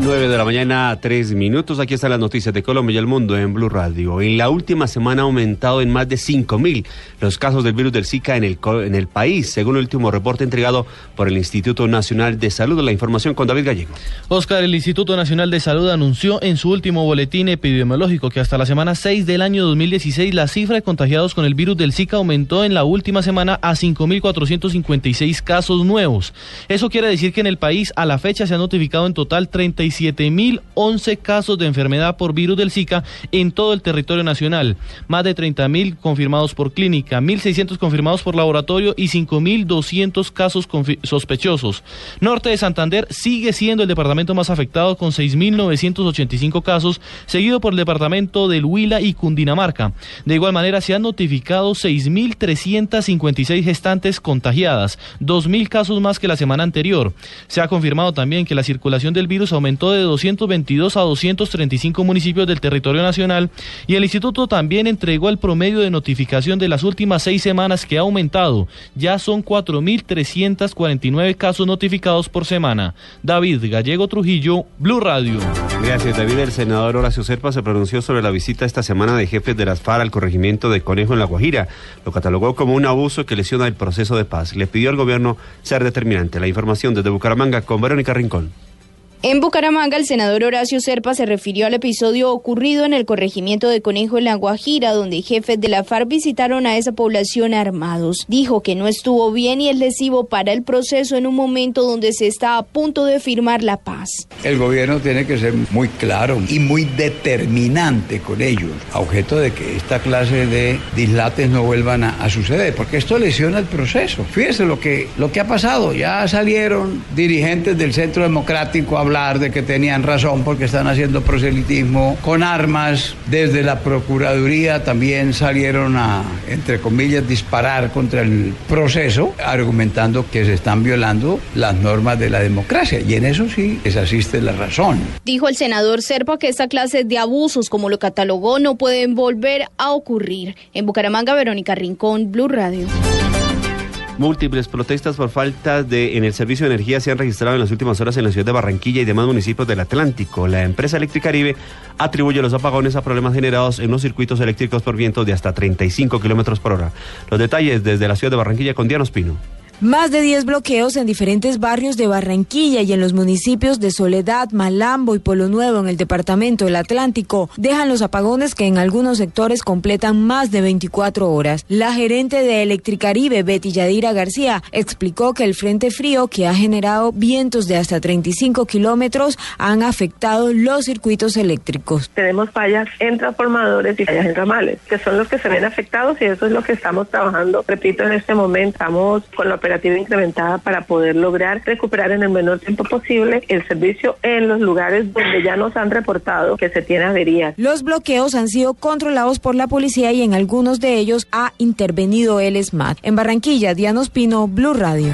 9 de la mañana, 3 minutos. Aquí están las noticias de Colombia y el mundo en Blue Radio. En la última semana ha aumentado en más de 5.000 los casos del virus del Zika en el, en el país, según el último reporte entregado por el Instituto Nacional de Salud. La información con David Gallego. Oscar, el Instituto Nacional de Salud anunció en su último boletín epidemiológico que hasta la semana 6 del año 2016 la cifra de contagiados con el virus del Zika aumentó en la última semana a 5.456 casos nuevos. Eso quiere decir que en el país a la fecha se han notificado en total 35 17.011 casos de enfermedad por virus del Zika en todo el territorio nacional. Más de 30.000 confirmados por clínica, 1.600 confirmados por laboratorio y 5.200 casos sospechosos. Norte de Santander sigue siendo el departamento más afectado con 6.985 casos, seguido por el departamento del Huila y Cundinamarca. De igual manera, se han notificado 6.356 gestantes contagiadas, 2.000 casos más que la semana anterior. Se ha confirmado también que la circulación del virus aumentó de 222 a 235 municipios del territorio nacional y el instituto también entregó el promedio de notificación de las últimas seis semanas que ha aumentado. Ya son 4.349 casos notificados por semana. David Gallego Trujillo, Blue Radio. Gracias, David. El senador Horacio Serpa se pronunció sobre la visita esta semana de jefes de las FARC al corregimiento de Conejo en La Guajira. Lo catalogó como un abuso que lesiona el proceso de paz. Le pidió al gobierno ser determinante. La información desde Bucaramanga con Verónica Rincón. En Bucaramanga, el senador Horacio Serpa se refirió al episodio ocurrido en el corregimiento de Conejo en La Guajira, donde jefes de la FARC visitaron a esa población armados. Dijo que no estuvo bien y es lesivo para el proceso en un momento donde se está a punto de firmar la paz. El gobierno tiene que ser muy claro y muy determinante con ellos, a objeto de que esta clase de dislates no vuelvan a, suceder, porque esto lesiona el proceso. Fíjese lo que, lo que ha pasado. Ya salieron dirigentes del Centro Democrático a de que tenían razón porque están haciendo proselitismo con armas. Desde la Procuraduría también salieron a, entre comillas, disparar contra el proceso, argumentando que se están violando las normas de la democracia. Y en eso sí les asiste la razón. Dijo el senador Serpa que esta clase de abusos, como lo catalogó, no pueden volver a ocurrir. En Bucaramanga, Verónica Rincón, Blue Radio. Múltiples protestas por falta de en el servicio de energía se han registrado en las últimas horas en la ciudad de Barranquilla y demás municipios del Atlántico. La empresa Eléctrica Caribe atribuye los apagones a problemas generados en los circuitos eléctricos por vientos de hasta 35 kilómetros por hora. Los detalles desde la ciudad de Barranquilla con Diana Espino. Más de 10 bloqueos en diferentes barrios de Barranquilla y en los municipios de Soledad, Malambo y Polo Nuevo en el departamento del Atlántico dejan los apagones que en algunos sectores completan más de 24 horas. La gerente de Electricaribe, Betty Yadira García, explicó que el frente frío que ha generado vientos de hasta 35 kilómetros han afectado los circuitos eléctricos. Tenemos fallas en transformadores y fallas en ramales, que son los que se ven afectados y eso es lo que estamos trabajando. Repito, en este momento estamos con la operación incrementada para poder lograr recuperar en el menor tiempo posible el servicio en los lugares donde ya nos han reportado que se tiene averías. Los bloqueos han sido controlados por la policía y en algunos de ellos ha intervenido el SMAT. En Barranquilla, Diana Ospino, Blue Radio.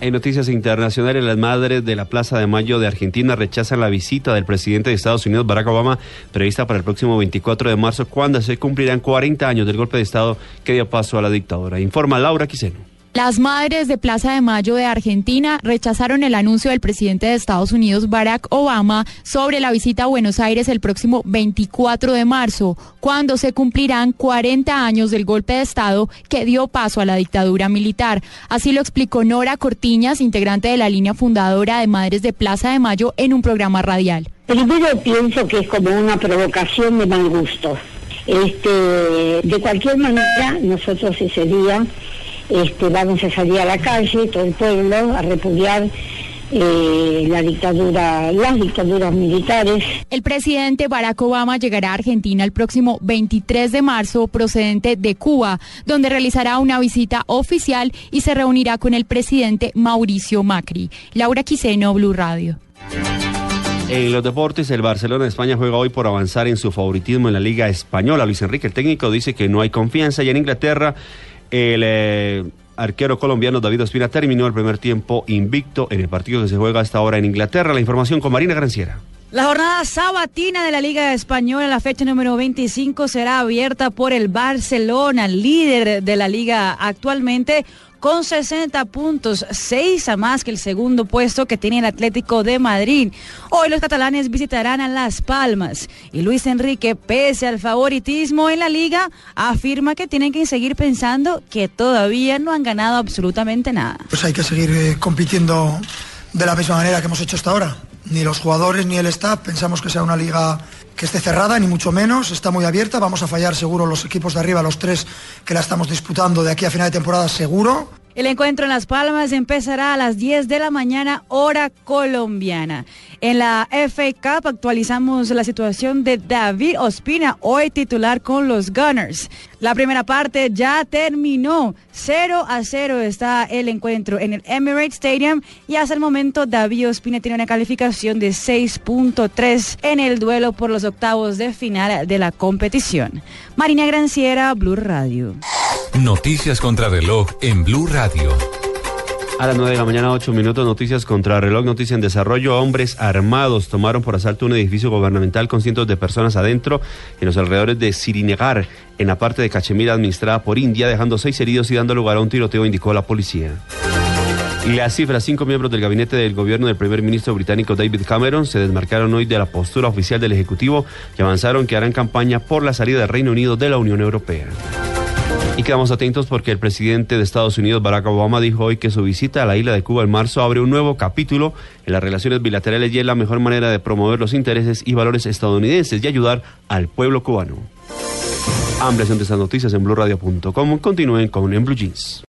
En noticias internacionales, las madres de la Plaza de Mayo de Argentina rechazan la visita del presidente de Estados Unidos, Barack Obama, prevista para el próximo 24 de marzo, cuando se cumplirán 40 años del golpe de Estado que dio paso a la dictadura. Informa Laura Quiseno. Las madres de Plaza de Mayo de Argentina rechazaron el anuncio del presidente de Estados Unidos, Barack Obama, sobre la visita a Buenos Aires el próximo 24 de marzo, cuando se cumplirán 40 años del golpe de Estado que dio paso a la dictadura militar. Así lo explicó Nora Cortiñas, integrante de la línea fundadora de Madres de Plaza de Mayo, en un programa radial. Primero pienso que es como una provocación de mal gusto. Este, de cualquier manera, nosotros ese día este, vamos a salir a la calle, todo el pueblo, a repudiar eh, la dictadura, las dictaduras militares. El presidente Barack Obama llegará a Argentina el próximo 23 de marzo procedente de Cuba, donde realizará una visita oficial y se reunirá con el presidente Mauricio Macri. Laura Quiseno, Blue Radio. En los deportes, el Barcelona de España juega hoy por avanzar en su favoritismo en la Liga Española. Luis Enrique, el técnico, dice que no hay confianza. Y en Inglaterra, el eh, arquero colombiano David Ospina terminó el primer tiempo invicto en el partido que se juega hasta ahora en Inglaterra. La información con Marina Granciera. La jornada sabatina de la Liga Española, la fecha número 25, será abierta por el Barcelona, líder de la liga actualmente con 60 puntos, 6 a más que el segundo puesto que tiene el Atlético de Madrid. Hoy los catalanes visitarán a Las Palmas y Luis Enrique, pese al favoritismo en la liga, afirma que tienen que seguir pensando que todavía no han ganado absolutamente nada. Pues hay que seguir eh, compitiendo de la misma manera que hemos hecho hasta ahora. Ni los jugadores ni el staff pensamos que sea una liga que esté cerrada, ni mucho menos, está muy abierta, vamos a fallar seguro los equipos de arriba, los tres que la estamos disputando de aquí a final de temporada seguro. El encuentro en Las Palmas empezará a las 10 de la mañana, hora colombiana. En la FA Cup actualizamos la situación de David Ospina, hoy titular con los Gunners. La primera parte ya terminó. 0 a 0 está el encuentro en el Emirates Stadium y hasta el momento David Ospina tiene una calificación de 6.3 en el duelo por los octavos de final de la competición. Marina Granciera, Blue Radio. Noticias contra reloj en Blue Radio. A las 9 de la mañana, 8 minutos, noticias contra reloj, noticia en desarrollo. Hombres armados tomaron por asalto un edificio gubernamental con cientos de personas adentro en los alrededores de Sirinagar, en la parte de Cachemira administrada por India, dejando seis heridos y dando lugar a un tiroteo, indicó la policía. Y las cifras, cinco miembros del gabinete del gobierno del primer ministro británico David Cameron se desmarcaron hoy de la postura oficial del Ejecutivo y avanzaron que harán campaña por la salida del Reino Unido de la Unión Europea. Y quedamos atentos porque el presidente de Estados Unidos, Barack Obama, dijo hoy que su visita a la isla de Cuba en marzo abre un nuevo capítulo en las relaciones bilaterales y es la mejor manera de promover los intereses y valores estadounidenses y ayudar al pueblo cubano. Ampliación de estas noticias en BlueRadio.com. Continúen con En Blue Jeans.